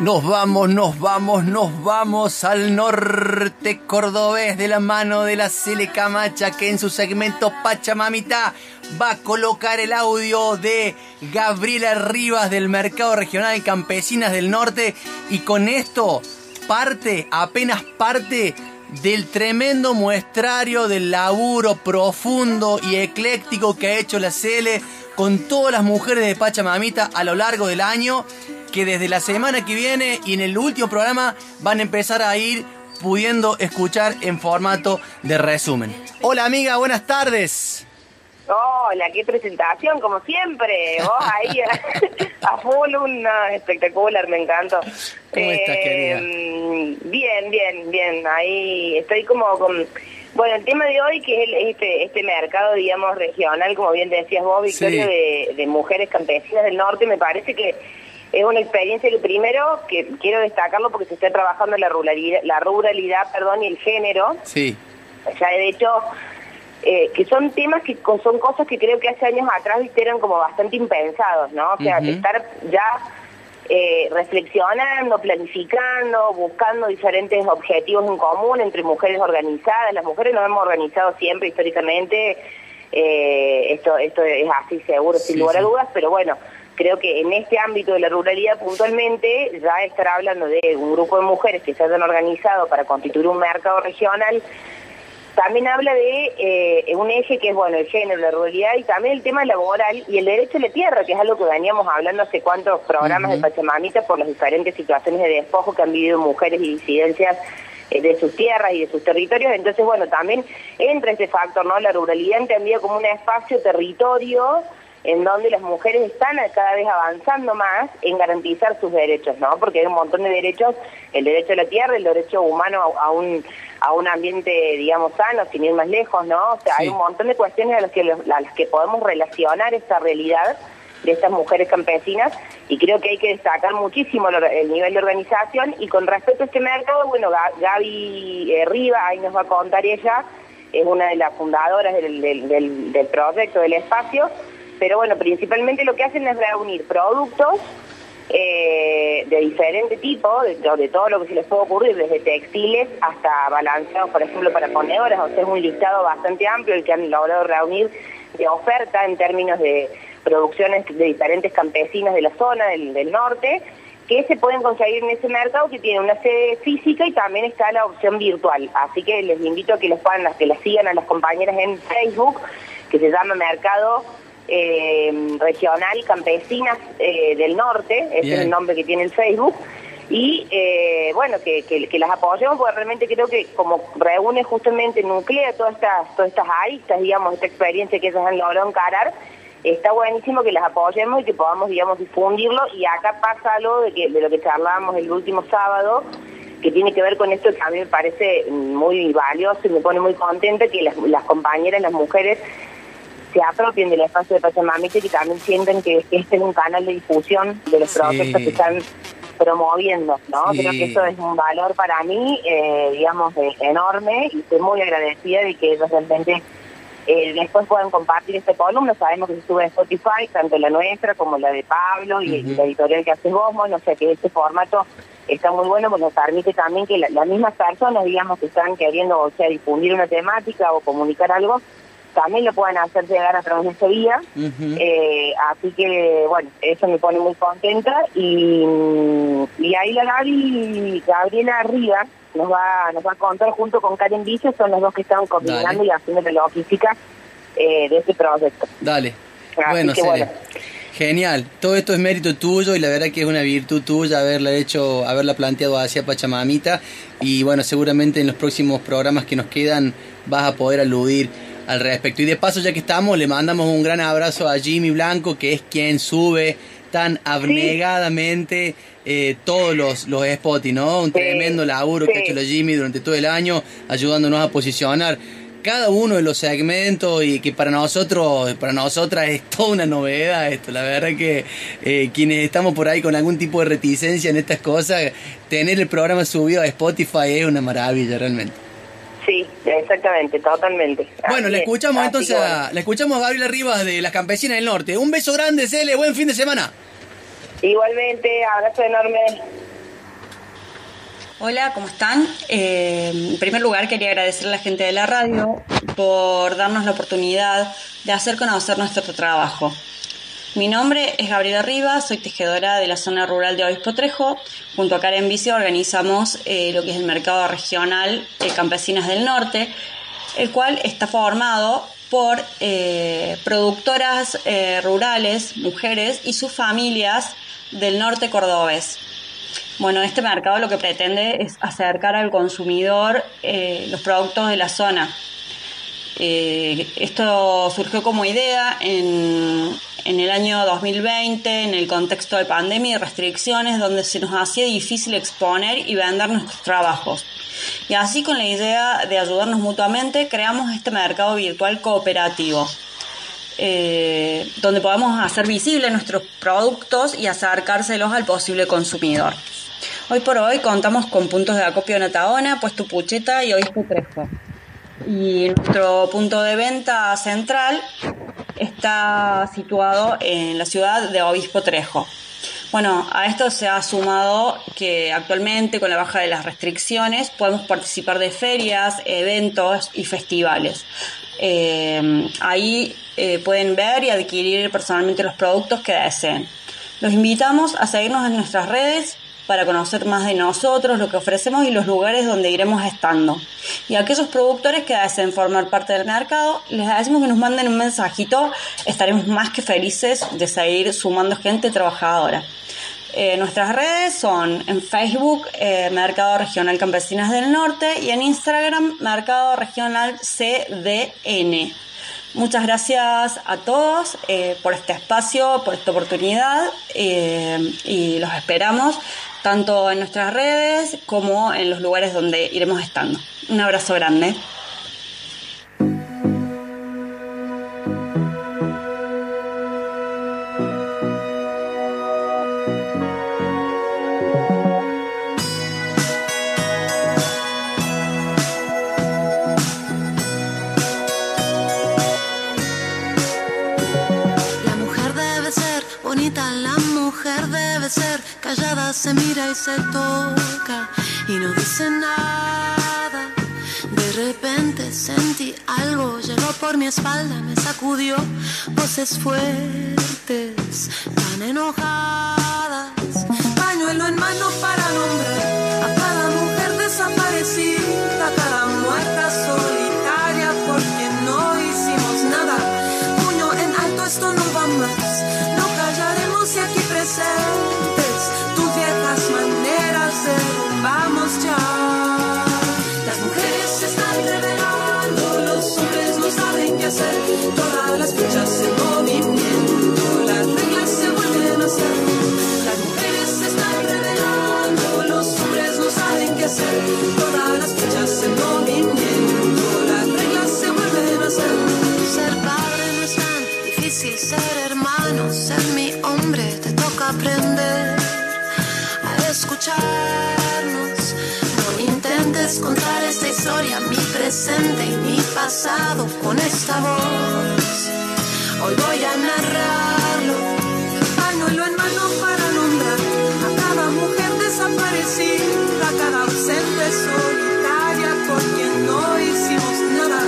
Nos vamos, nos vamos, nos vamos al norte cordobés de la mano de la Cele Camacha que en su segmento Pachamamita va a colocar el audio de Gabriela Rivas del Mercado Regional Campesinas del Norte. Y con esto parte, apenas parte del tremendo muestrario del laburo profundo y ecléctico que ha hecho la Cele con todas las mujeres de Pachamamita a lo largo del año que desde la semana que viene y en el último programa van a empezar a ir pudiendo escuchar en formato de resumen. Hola amiga, buenas tardes. Hola, qué presentación, como siempre. Vos ahí a, full, una espectacular, me encantó. ¿Cómo estás, querida? Eh, bien, bien, bien. Ahí estoy como con... Bueno, el tema de hoy, que es este, este mercado, digamos, regional, como bien decías vos, Victoria, de, de mujeres campesinas del norte, me parece que es una experiencia que primero que quiero destacarlo porque se está trabajando la ruralidad, la ruralidad perdón, y el género. Sí. Ya de hecho, eh, que son temas que son cosas que creo que hace años atrás eran como bastante impensados, ¿no? O sea, estar ya eh, reflexionando, planificando, buscando diferentes objetivos en común entre mujeres organizadas. Las mujeres nos hemos organizado siempre históricamente. Eh, esto esto es así seguro, sin lugar a dudas, pero bueno, creo que en este ámbito de la ruralidad puntualmente, ya estar hablando de un grupo de mujeres que se hayan organizado para constituir un mercado regional, también habla de eh, un eje que es, bueno, el género, la ruralidad y también el tema laboral y el derecho a la tierra, que es algo que veníamos hablando hace cuantos programas de Pachamamita por las diferentes situaciones de despojo que han vivido mujeres y disidencias eh, de sus tierras y de sus territorios. Entonces, bueno, también entra este factor, ¿no? La ruralidad entendida como un espacio, territorio, en donde las mujeres están cada vez avanzando más en garantizar sus derechos, ¿no? Porque hay un montón de derechos, el derecho a la tierra, el derecho humano a, un a un ambiente, digamos, sano, sin ir más lejos, ¿no? O sea, hay un montón de cuestiones a las que a las que podemos relacionar esta realidad de estas mujeres campesinas y creo que hay que destacar muchísimo el nivel de organización y con respecto a este mercado, bueno, Gaby eh, Riva, ahí nos va a contar ella, es una de las fundadoras del, del, del proyecto del espacio, pero bueno, principalmente lo que hacen es reunir productos eh, de diferente tipo, de, todo lo que se les puede ocurrir, desde textiles hasta balanceados, por ejemplo, para ponedoras, o sea, es un listado bastante amplio el que han logrado reunir de oferta en términos de producciones de diferentes campesinas de la zona, del, norte, que se pueden conseguir en ese mercado que tiene una sede física y también está la opción virtual. Así que les invito a que los puedan, que las sigan a las compañeras en Facebook, que se llama Mercado eh, regional Campesinas eh, del Norte, ese es el nombre que tiene el Facebook, y eh, bueno, que, que, las apoyemos porque realmente creo que como reúne justamente, nuclea todas estas, todas estas aristas, digamos, esta experiencia que ellos han logrado encarar, está buenísimo que las apoyemos y que podamos, digamos, difundirlo, y acá pasa algo de, que, de lo que charlábamos el último sábado, que tiene que ver con esto que a mí me parece muy valioso y me pone muy contenta que las, las compañeras, las mujeres, se apropien del espacio de Pachamamita y que también sienten que este es un canal de difusión de los proyectos que están promoviendo, ¿no? Creo que eso es un valor para mí, eh, digamos, enorme y estoy muy agradecida de que ellos realmente eh, después puedan compartir este columna. Sabemos que se sube en Spotify, tanto la nuestra como la de Pablo y, la editorial que hace vos, o sea que este formato está muy bueno porque nos permite también que las mismas personas, digamos, que están queriendo, o sea, difundir una temática o comunicar algo, también lo pueden hacer llegar a través de ese vía. Eh, así que, bueno, eso me pone muy contenta. Y, y ahí la Gaby, Gabriela Arriba, nos va, nos va a contar junto con Karen Villa, son los dos que están coordinando y haciendo la logística eh, de este proyecto. Dale. bueno, Genial, todo esto es mérito tuyo y la verdad que es una virtud tuya haberla hecho, haberla planteado hacia Pachamamita y bueno, seguramente en los próximos programas que nos quedan vas a poder aludir al respecto. Y de paso, ya que estamos, le mandamos un gran abrazo a Jimmy Blanco, que es quien sube tan abnegadamente eh, todos los, los spots, ¿no? Un tremendo laburo que ha hecho la Jimmy durante todo el año, ayudándonos a posicionar cada uno de los segmentos y que para nosotros, para nosotras es toda una novedad esto. La verdad que eh, quienes estamos por ahí con algún tipo de reticencia en estas cosas, tener el programa subido a Spotify es una maravilla realmente. Sí, exactamente, totalmente. Bueno, le escuchamos entonces, le escuchamos a Gabriela Rivas de las Campesinas del Norte. Un beso grande, Cele, buen fin de semana. Igualmente, abrazo enorme. Hola, ¿cómo están? Eh, en primer lugar, quería agradecer a la gente de la radio por darnos la oportunidad de hacer conocer nuestro trabajo. Mi nombre es Gabriela Rivas, soy tejedora de la zona rural de Obispo Trejo. Junto a Karen Vicio organizamos eh, lo que es el mercado regional Campesinas del Norte, el cual está formado por eh, productoras rurales, mujeres y sus familias del norte cordobés. Bueno, este mercado lo que pretende es acercar al consumidor eh, los productos de la zona. Eh, esto surgió como idea en, en, el año 2020, en el contexto de pandemia y restricciones, donde se nos hacía difícil exponer y vender nuestros trabajos. Y así con la idea de ayudarnos mutuamente, creamos este mercado virtual cooperativo. Eh, donde podamos hacer visibles nuestros productos y acercárselos al posible consumidor. Hoy por hoy contamos con puntos de acopio en Ataona, Puesto Pucheta y Obispo Trejo. Y nuestro punto de venta central está situado en la ciudad de Obispo Trejo. Bueno, a esto se ha sumado que actualmente con la baja de las restricciones podemos participar de ferias, eventos y festivales. Eh, ahí eh, pueden ver y adquirir personalmente los productos que deseen. Los invitamos a seguirnos en nuestras redes para conocer más de nosotros, lo que ofrecemos y los lugares donde iremos estando. Y a aquellos productores que deseen formar parte del mercado, les decimos que nos manden un mensajito, estaremos más que felices de seguir sumando gente trabajadora. Eh, nuestras redes son en Facebook eh, Mercado Regional Campesinas del Norte y en Instagram Mercado Regional CDN. Muchas gracias a todos eh, por este espacio, por esta oportunidad y los esperamos tanto en nuestras redes como en los lugares donde iremos estando. Un abrazo grande. Sentí algo, llegó por mi espalda, me sacudió voces fuertes, tan enojadas. Pañuelo en mano para nombrar Todas las fichas en movimiento, las reglas se vuelven a hacer. Las mujeres se están revelando, los hombres no saben qué hacer. Historia, mi presente y mi pasado con esta voz. Hoy voy a narrarlo, pañuelo en mano para nombrar a cada mujer desaparecida, a cada ausente solitaria por quien no hicimos nada.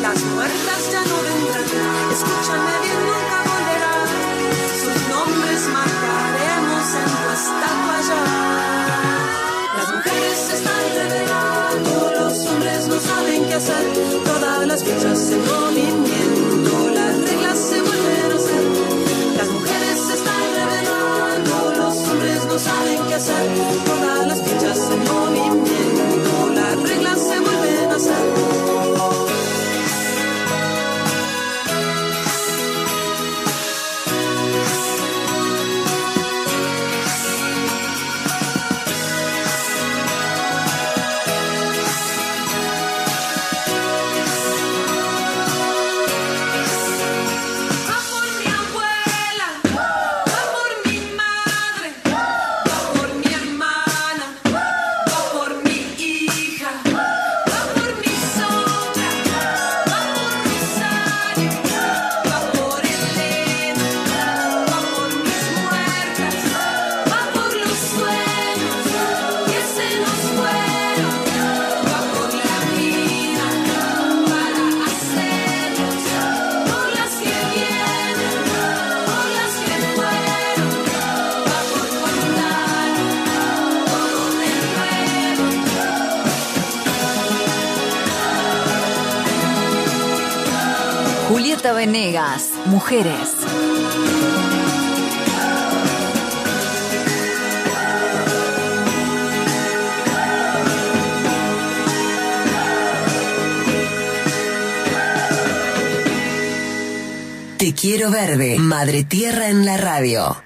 Las muertas ya no vendrán, escúchame bien, nunca todas las fichas en Julieta Venegas, Mujeres. Te quiero verde, Madre Tierra en la radio.